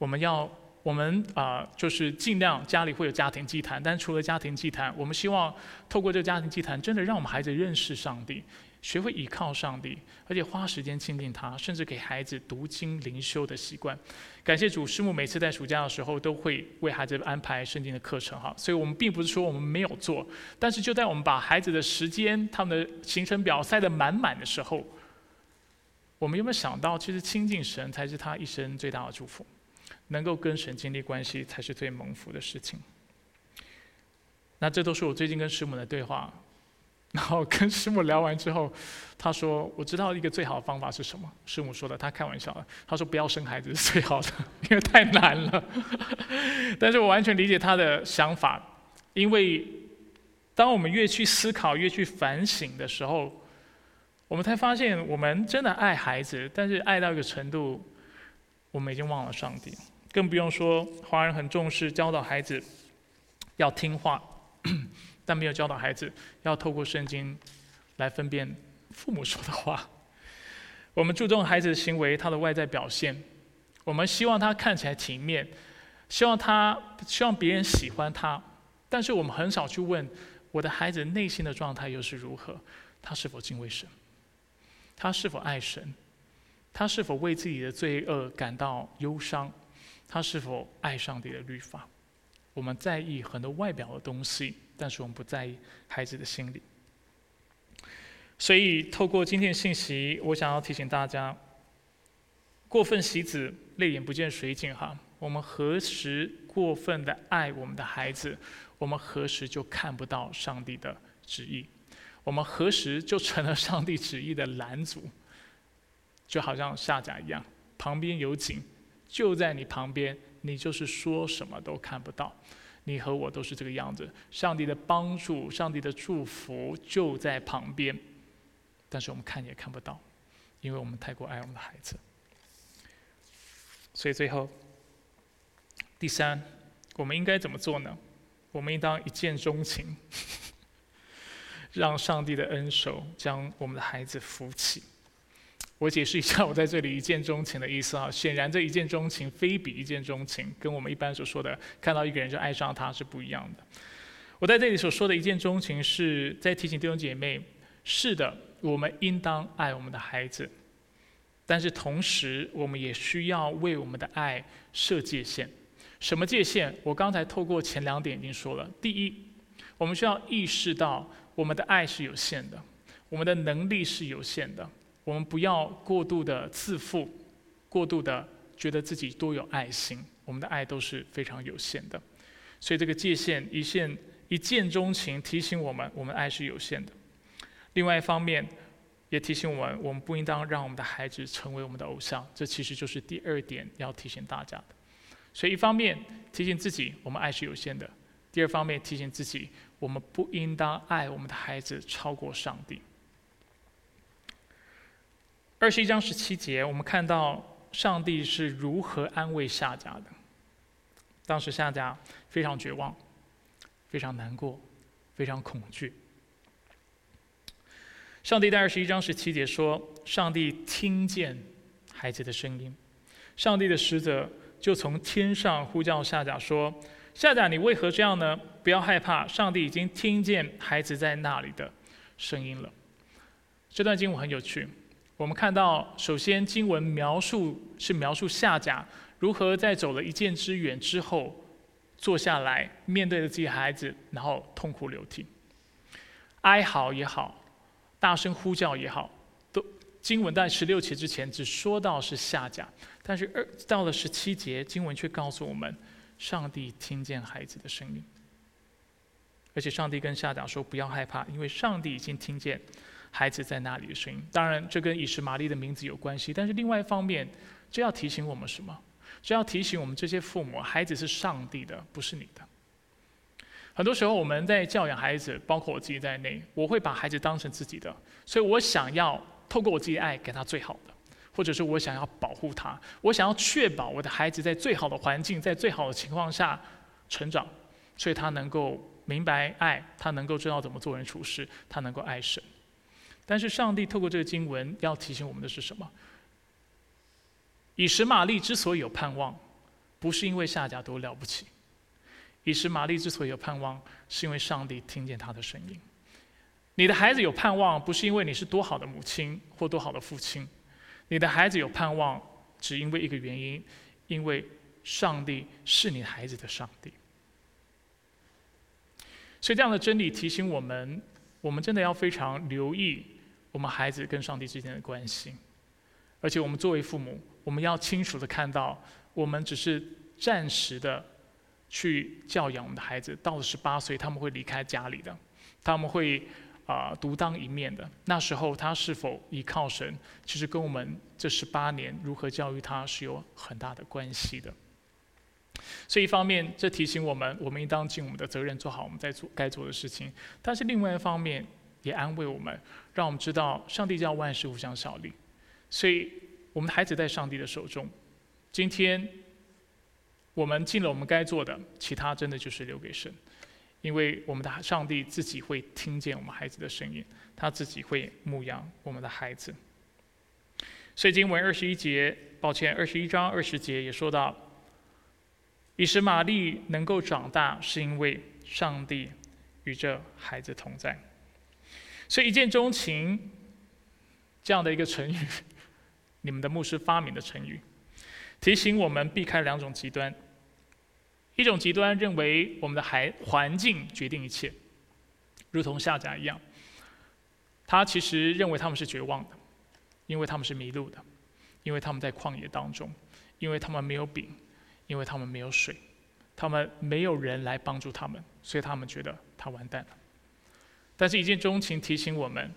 我们要，我们啊，就是尽量家里会有家庭祭坛，但除了家庭祭坛，我们希望透过这个家庭祭坛，真的让我们孩子认识上帝。”学会依靠上帝，而且花时间亲近他，甚至给孩子读经灵修的习惯。感谢主，师母每次在暑假的时候都会为孩子安排圣经的课程哈。所以我们并不是说我们没有做，但是就在我们把孩子的时间、他们的行程表塞得满满的时候，我们有没有想到，其实亲近神才是他一生最大的祝福，能够跟神建立关系才是最蒙福的事情。那这都是我最近跟师母的对话。然后跟师母聊完之后，他说：“我知道一个最好的方法是什么。”师母说的，他开玩笑的，他说：“不要生孩子是最好的，因为太难了。”但是我完全理解他的想法，因为当我们越去思考、越去反省的时候，我们才发现，我们真的爱孩子，但是爱到一个程度，我们已经忘了上帝。更不用说华人很重视教导孩子要听话。但没有教导孩子要透过圣经来分辨父母说的话。我们注重孩子的行为，他的外在表现。我们希望他看起来体面，希望他希望别人喜欢他。但是我们很少去问我的孩子内心的状态又是如何？他是否敬畏神？他是否爱神？他是否为自己的罪恶感到忧伤？他是否爱上帝的律法？我们在意很多外表的东西。但是我们不在意孩子的心理，所以透过今天的信息，我想要提醒大家：过分喜子，泪眼不见水井。哈，我们何时过分的爱我们的孩子，我们何时就看不到上帝的旨意，我们何时就成了上帝旨意的拦阻，就好像下甲一样，旁边有井，就在你旁边，你就是说什么都看不到。你和我都是这个样子，上帝的帮助、上帝的祝福就在旁边，但是我们看也看不到，因为我们太过爱我们的孩子。所以最后，第三，我们应该怎么做呢？我们应当一见钟情，让上帝的恩手将我们的孩子扶起。我解释一下我在这里一见钟情的意思啊，显然这一见钟情非比一见钟情，跟我们一般所说的看到一个人就爱上他是不一样的。我在这里所说的一见钟情，是在提醒弟兄姐妹：是的，我们应当爱我们的孩子，但是同时我们也需要为我们的爱设界限。什么界限？我刚才透过前两点已经说了。第一，我们需要意识到我们的爱是有限的，我们的能力是有限的。我们不要过度的自负，过度的觉得自己多有爱心。我们的爱都是非常有限的，所以这个界限一线一见钟情，提醒我们，我们爱是有限的。另外一方面，也提醒我们，我们不应当让我们的孩子成为我们的偶像。这其实就是第二点要提醒大家的。所以一方面提醒自己，我们爱是有限的；第二方面提醒自己，我们不应当爱我们的孩子超过上帝。二十一章十七节，我们看到上帝是如何安慰夏甲的。当时夏甲非常绝望，非常难过，非常恐惧。上帝在二十一章十七节说：“上帝听见孩子的声音，上帝的使者就从天上呼叫夏甲说：‘夏甲，你为何这样呢？不要害怕，上帝已经听见孩子在那里的声音了。’”这段经文很有趣。我们看到，首先经文描述是描述夏甲如何在走了一箭之远之后，坐下来面对着自己孩子，然后痛哭流涕，哀嚎也好，大声呼叫也好，都经文在十六节之前只说到是夏甲，但是二到了十七节，经文却告诉我们，上帝听见孩子的声音，而且上帝跟夏甲说不要害怕，因为上帝已经听见。孩子在那里的声音，当然这跟以实玛利的名字有关系，但是另外一方面，这要提醒我们什么？这要提醒我们这些父母，孩子是上帝的，不是你的。很多时候我们在教养孩子，包括我自己在内，我会把孩子当成自己的，所以我想要透过我自己的爱给他最好的，或者是我想要保护他，我想要确保我的孩子在最好的环境，在最好的情况下成长，所以他能够明白爱，他能够知道怎么做人处事，他能够爱神。但是上帝透过这个经文要提醒我们的是什么？以实玛利之所以有盼望，不是因为夏甲多了不起；以实玛利之所以有盼望，是因为上帝听见他的声音。你的孩子有盼望，不是因为你是多好的母亲或多好的父亲，你的孩子有盼望，只因为一个原因，因为上帝是你孩子的上帝。所以这样的真理提醒我们，我们真的要非常留意。我们孩子跟上帝之间的关系，而且我们作为父母，我们要清楚的看到，我们只是暂时的去教养我们的孩子。到了十八岁，他们会离开家里的，他们会啊独当一面的。那时候他是否依靠神，其实跟我们这十八年如何教育他是有很大的关系的。所以一方面，这提醒我们，我们应当尽我们的责任，做好我们在做该做的事情。但是另外一方面，也安慰我们，让我们知道上帝叫万事互相效力，所以我们的孩子在上帝的手中。今天我们尽了我们该做的，其他真的就是留给神，因为我们的上帝自己会听见我们孩子的声音，他自己会牧养我们的孩子。所以经文二十一节，抱歉，二十一章二十节也说到，以使玛丽能够长大，是因为上帝与这孩子同在。所以一见钟情这样的一个成语，你们的牧师发明的成语，提醒我们避开两种极端。一种极端认为我们的孩环境决定一切，如同夏甲一样，他其实认为他们是绝望的，因为他们是迷路的，因为他们在旷野当中，因为他们没有饼，因为他们没有水，他们没有人来帮助他们，所以他们觉得他完蛋了。但是，一见钟情提醒我们，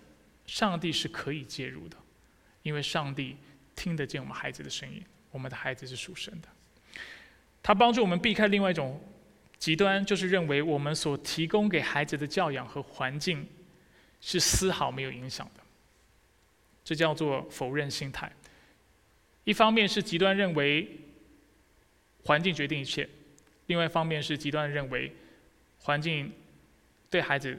上帝是可以介入的，因为上帝听得见我们孩子的声音，我们的孩子是属神的。他帮助我们避开另外一种极端，就是认为我们所提供给孩子的教养和环境是丝毫没有影响的。这叫做否认心态。一方面是极端认为环境决定一切，另外一方面是极端认为环境对孩子。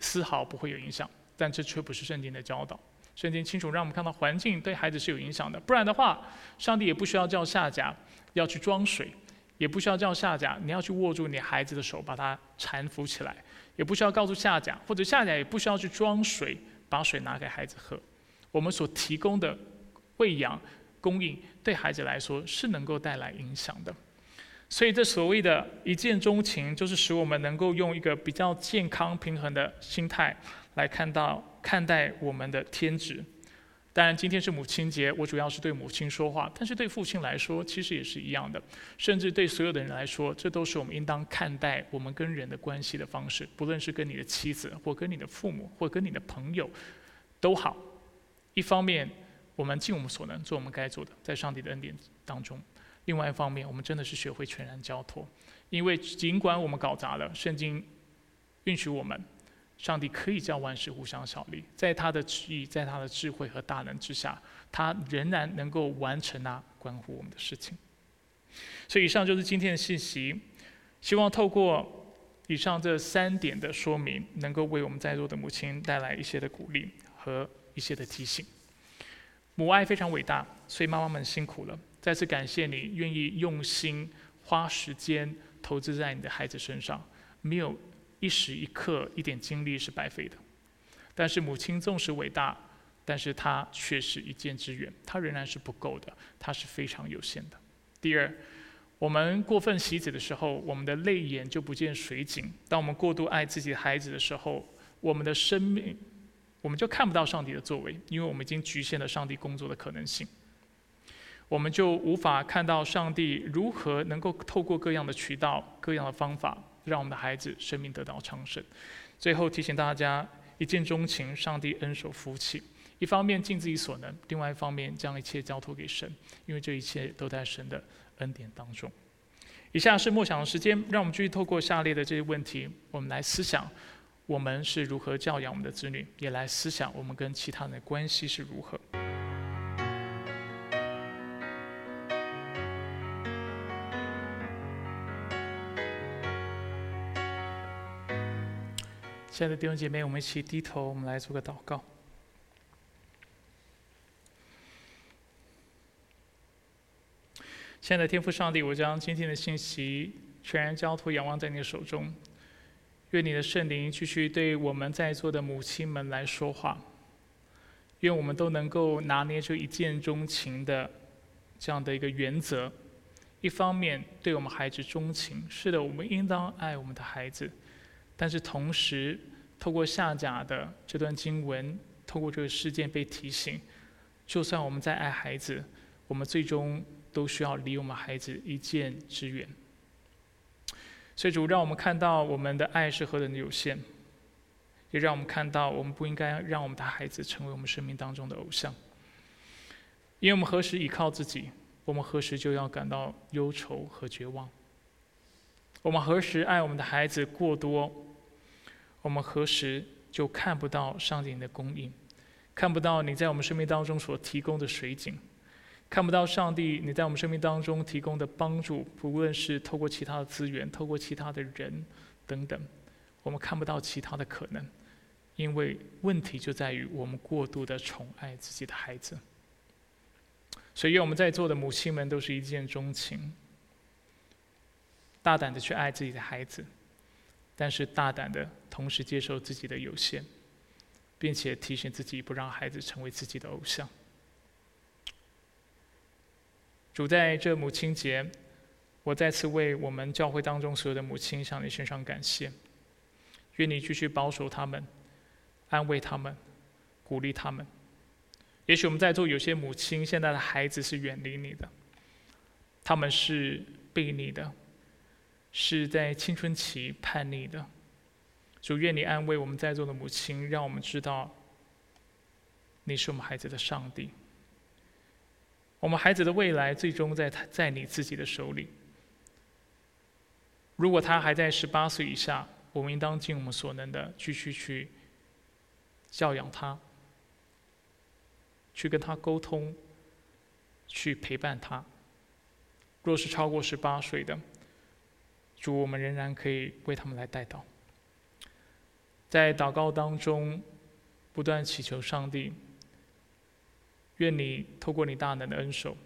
丝毫不会有影响，但这却不是圣经的教导。圣经清楚让我们看到，环境对孩子是有影响的。不然的话，上帝也不需要叫夏甲要去装水，也不需要叫夏甲你要去握住你孩子的手，把他搀扶起来，也不需要告诉夏甲，或者夏甲也不需要去装水，把水拿给孩子喝。我们所提供的喂养供应，对孩子来说是能够带来影响的。所以，这所谓的一见钟情，就是使我们能够用一个比较健康、平衡的心态来看到、看待我们的天职。当然，今天是母亲节，我主要是对母亲说话，但是对父亲来说，其实也是一样的。甚至对所有的人来说，这都是我们应当看待我们跟人的关系的方式。不论是跟你的妻子，或跟你的父母，或跟你的朋友，都好。一方面，我们尽我们所能做我们该做的，在上帝的恩典当中。另外一方面，我们真的是学会全然交托，因为尽管我们搞砸了，圣经允许我们，上帝可以叫万事互相效力，在他的旨意，在他的智慧和大能之下，他仍然能够完成那关乎我们的事情。所以，以上就是今天的信息，希望透过以上这三点的说明，能够为我们在座的母亲带来一些的鼓励和一些的提醒。母爱非常伟大，所以妈妈们辛苦了。再次感谢你愿意用心花时间投资在你的孩子身上，没有一时一刻一点精力是白费的。但是母亲纵使伟大，但是她却是一箭之远，她仍然是不够的，她是非常有限的。第二，我们过分喜子的时候，我们的泪眼就不见水井；当我们过度爱自己的孩子的时候，我们的生命我们就看不到上帝的作为，因为我们已经局限了上帝工作的可能性。我们就无法看到上帝如何能够透过各样的渠道、各样的方法，让我们的孩子生命得到昌盛。最后提醒大家，一见钟情，上帝恩手夫妻。一方面尽自己所能，另外一方面将一切交托给神，因为这一切都在神的恩典当中。以下是默想的时间，让我们继续透过下列的这些问题，我们来思想我们是如何教养我们的子女，也来思想我们跟其他人的关系是如何。亲爱的弟兄姐妹，我们一起低头，我们来做个祷告。亲爱的天父上帝，我将今天的信息全然交托、仰望在你的手中。愿你的圣灵继续对我们在座的母亲们来说话。愿我们都能够拿捏住一见钟情的这样的一个原则。一方面对我们孩子钟情，是的，我们应当爱我们的孩子，但是同时。透过下甲的这段经文，透过这个事件被提醒，就算我们在爱孩子，我们最终都需要离我们孩子一箭之远。所以主让我们看到我们的爱是何等的有限，也让我们看到我们不应该让我们的孩子成为我们生命当中的偶像。因为我们何时依靠自己，我们何时就要感到忧愁和绝望。我们何时爱我们的孩子过多？我们何时就看不到上帝的供应，看不到你在我们生命当中所提供的水井，看不到上帝你在我们生命当中提供的帮助，不论是透过其他的资源、透过其他的人等等，我们看不到其他的可能，因为问题就在于我们过度的宠爱自己的孩子。所以，我们在座的母亲们都是一见钟情，大胆的去爱自己的孩子。但是大胆的同时接受自己的有限，并且提醒自己不让孩子成为自己的偶像。主在这母亲节，我再次为我们教会当中所有的母亲向你献上感谢。愿你继续保守他们，安慰他们，鼓励他们。也许我们在座有些母亲现在的孩子是远离你的，他们是。被你的，是在青春期叛逆的。主愿你安慰我们在座的母亲，让我们知道，你是我们孩子的上帝。我们孩子的未来最终在他在你自己的手里。如果他还在十八岁以下，我们应当尽我们所能的继续去教养他，去跟他沟通，去陪伴他。若是超过十八岁的，主，我们仍然可以为他们来带祷。在祷告当中，不断祈求上帝，愿你透过你大能的恩手，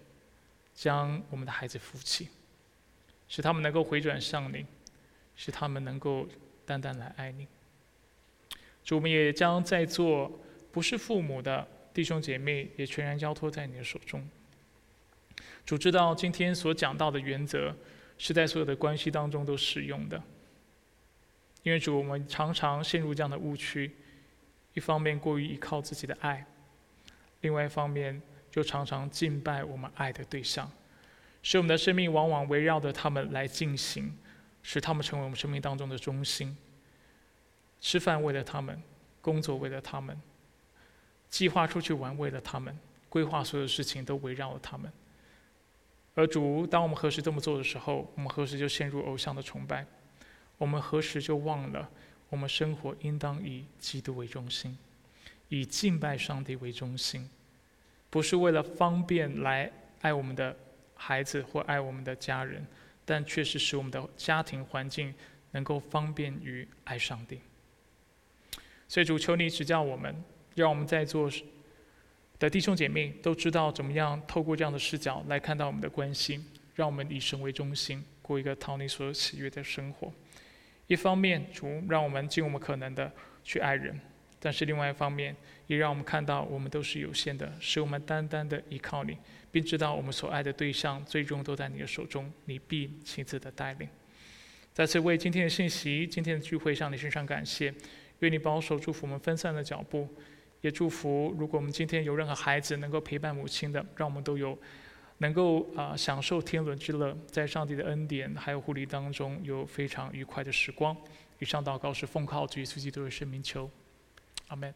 将我们的孩子扶起，使他们能够回转向你，使他们能够单单来爱你。主，我们也将在座不是父母的弟兄姐妹，也全然交托在你的手中。主知道今天所讲到的原则，是在所有的关系当中都使用的。因为主，我们常常陷入这样的误区：一方面过于依靠自己的爱，另外一方面就常常敬拜我们爱的对象，使我们的生命往往围绕着他们来进行，使他们成为我们生命当中的中心。吃饭为了他们，工作为了他们，计划出去玩为了他们，规划所有事情都围绕了他们。而主，当我们何时这么做的时候，我们何时就陷入偶像的崇拜。我们何时就忘了，我们生活应当以基督为中心，以敬拜上帝为中心，不是为了方便来爱我们的孩子或爱我们的家人，但确实使我们的家庭环境能够方便于爱上帝。所以主求你指教我们，让我们在座的弟兄姐妹都知道怎么样透过这样的视角来看到我们的关系，让我们以神为中心，过一个讨你所有喜悦的生活。一方面，主让我们尽我们可能的去爱人；但是另外一方面，也让我们看到我们都是有限的，使我们单单的依靠你，并知道我们所爱的对象最终都在你的手中，你必亲自的带领。再次为今天的信息、今天的聚会向你身上感谢，愿你保守祝福我们分散的脚步，也祝福如果我们今天有任何孩子能够陪伴母亲的，让我们都有。能够啊享受天伦之乐，在上帝的恩典还有护理当中，有非常愉快的时光。以上祷告是奉靠主耶稣基督的圣名求，阿门。